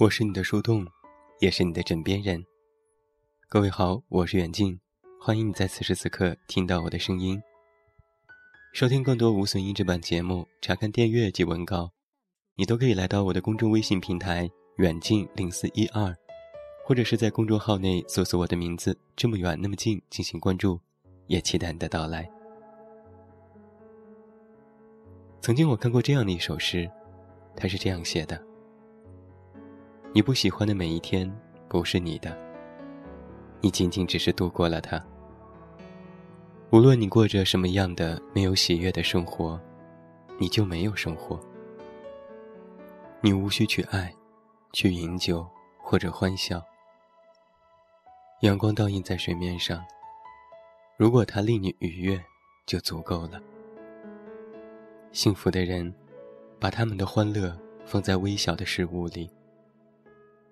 我是你的树洞，也是你的枕边人。各位好，我是远近，欢迎你在此时此刻听到我的声音。收听更多无损音质版节目，查看电阅及文稿，你都可以来到我的公众微信平台远近零四一二，或者是在公众号内搜索我的名字“这么远那么近”进行关注，也期待你的到来。曾经我看过这样的一首诗，它是这样写的。你不喜欢的每一天不是你的，你仅仅只是度过了它。无论你过着什么样的没有喜悦的生活，你就没有生活。你无需去爱，去饮酒或者欢笑。阳光倒映在水面上，如果它令你愉悦，就足够了。幸福的人，把他们的欢乐放在微小的事物里。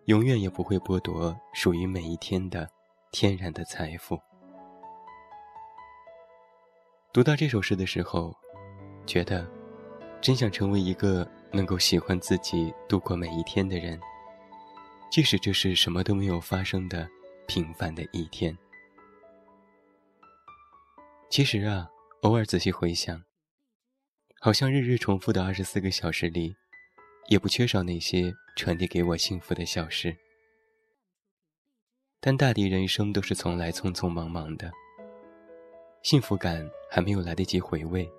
永远也不会剥夺属于每一天的天然的财富。读到这首诗的时候，觉得真想成为一个能够喜欢自己度过每一天的人，即使这是什么都没有发生的平凡的一天。其实啊，偶尔仔细回想，好像日日重复的二十四个小时里。也不缺少那些传递给我幸福的小事，但大抵人生都是从来匆匆忙忙的，幸福感还没有来得及回味，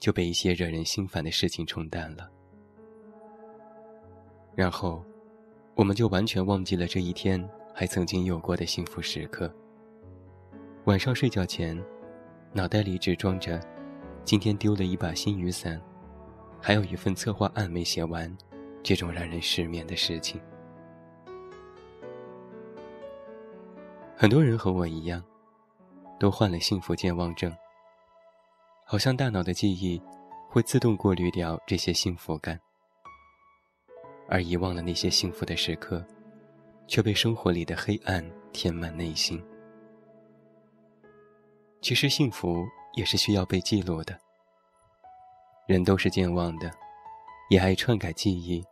就被一些惹人心烦的事情冲淡了，然后，我们就完全忘记了这一天还曾经有过的幸福时刻。晚上睡觉前，脑袋里只装着今天丢了一把新雨伞。还有一份策划案没写完，这种让人失眠的事情。很多人和我一样，都患了幸福健忘症。好像大脑的记忆会自动过滤掉这些幸福感，而遗忘了那些幸福的时刻，却被生活里的黑暗填满内心。其实幸福也是需要被记录的。人都是健忘的，也爱篡改记忆。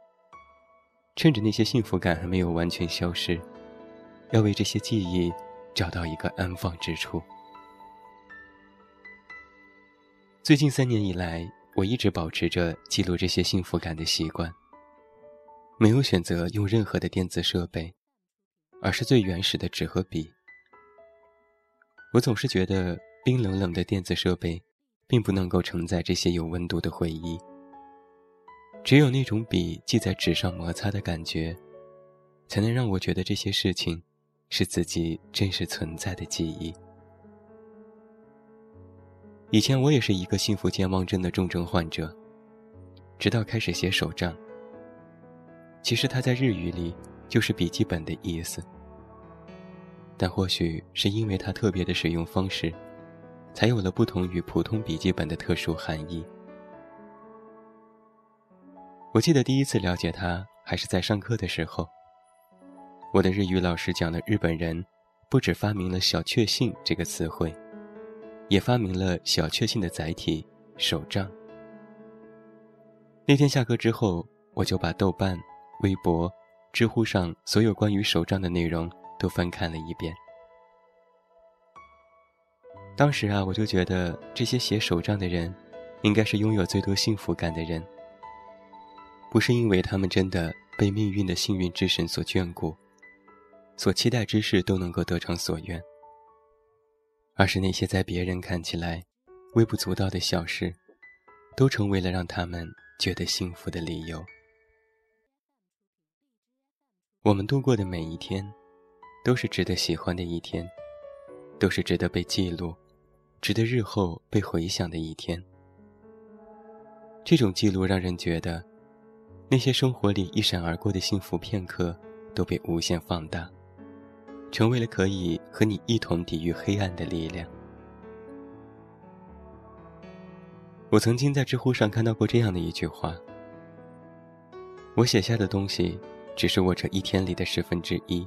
趁着那些幸福感还没有完全消失，要为这些记忆找到一个安放之处。最近三年以来，我一直保持着记录这些幸福感的习惯，没有选择用任何的电子设备，而是最原始的纸和笔。我总是觉得冰冷冷的电子设备。并不能够承载这些有温度的回忆。只有那种笔记在纸上摩擦的感觉，才能让我觉得这些事情是自己真实存在的记忆。以前我也是一个幸福健忘症的重症患者，直到开始写手账。其实它在日语里就是笔记本的意思，但或许是因为它特别的使用方式。才有了不同于普通笔记本的特殊含义。我记得第一次了解他，还是在上课的时候。我的日语老师讲了日本人不止发明了“小确幸”这个词汇，也发明了小确幸的载体——手账。那天下课之后，我就把豆瓣、微博、知乎上所有关于手账的内容都翻看了一遍。当时啊，我就觉得这些写手账的人，应该是拥有最多幸福感的人。不是因为他们真的被命运的幸运之神所眷顾，所期待之事都能够得偿所愿，而是那些在别人看起来微不足道的小事，都成为了让他们觉得幸福的理由。我们度过的每一天，都是值得喜欢的一天，都是值得被记录。值得日后被回想的一天。这种记录让人觉得，那些生活里一闪而过的幸福片刻都被无限放大，成为了可以和你一同抵御黑暗的力量。我曾经在知乎上看到过这样的一句话：“我写下的东西，只是我这一天里的十分之一。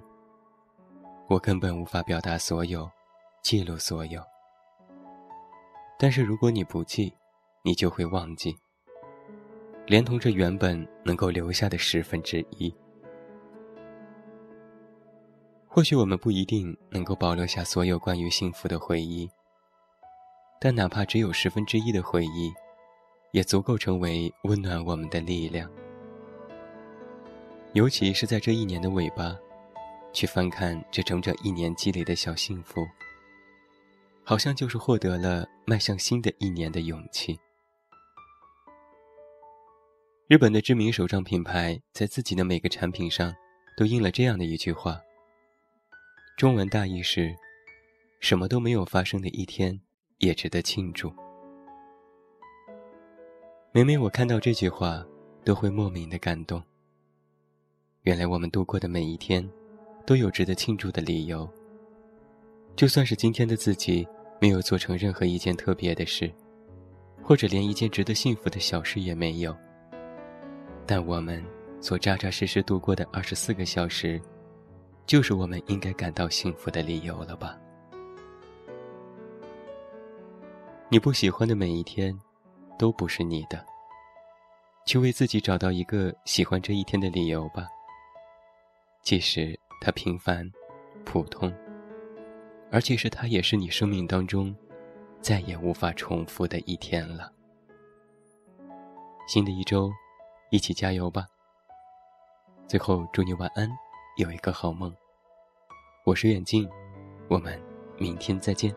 我根本无法表达所有，记录所有。”但是如果你不记，你就会忘记，连同这原本能够留下的十分之一。或许我们不一定能够保留下所有关于幸福的回忆，但哪怕只有十分之一的回忆，也足够成为温暖我们的力量。尤其是在这一年的尾巴，去翻看这整整一年积累的小幸福，好像就是获得了迈向新的一年的勇气。日本的知名手账品牌在自己的每个产品上都印了这样的一句话。中文大意是：什么都没有发生的一天也值得庆祝。每每我看到这句话，都会莫名的感动。原来我们度过的每一天，都有值得庆祝的理由。就算是今天的自己没有做成任何一件特别的事，或者连一件值得幸福的小事也没有。但我们所扎扎实实度过的二十四个小时，就是我们应该感到幸福的理由了吧？你不喜欢的每一天，都不是你的。去为自己找到一个喜欢这一天的理由吧。即使它平凡、普通，而且是它也是你生命当中再也无法重复的一天了。新的一周。一起加油吧！最后祝你晚安，有一个好梦。我是远近，我们明天再见。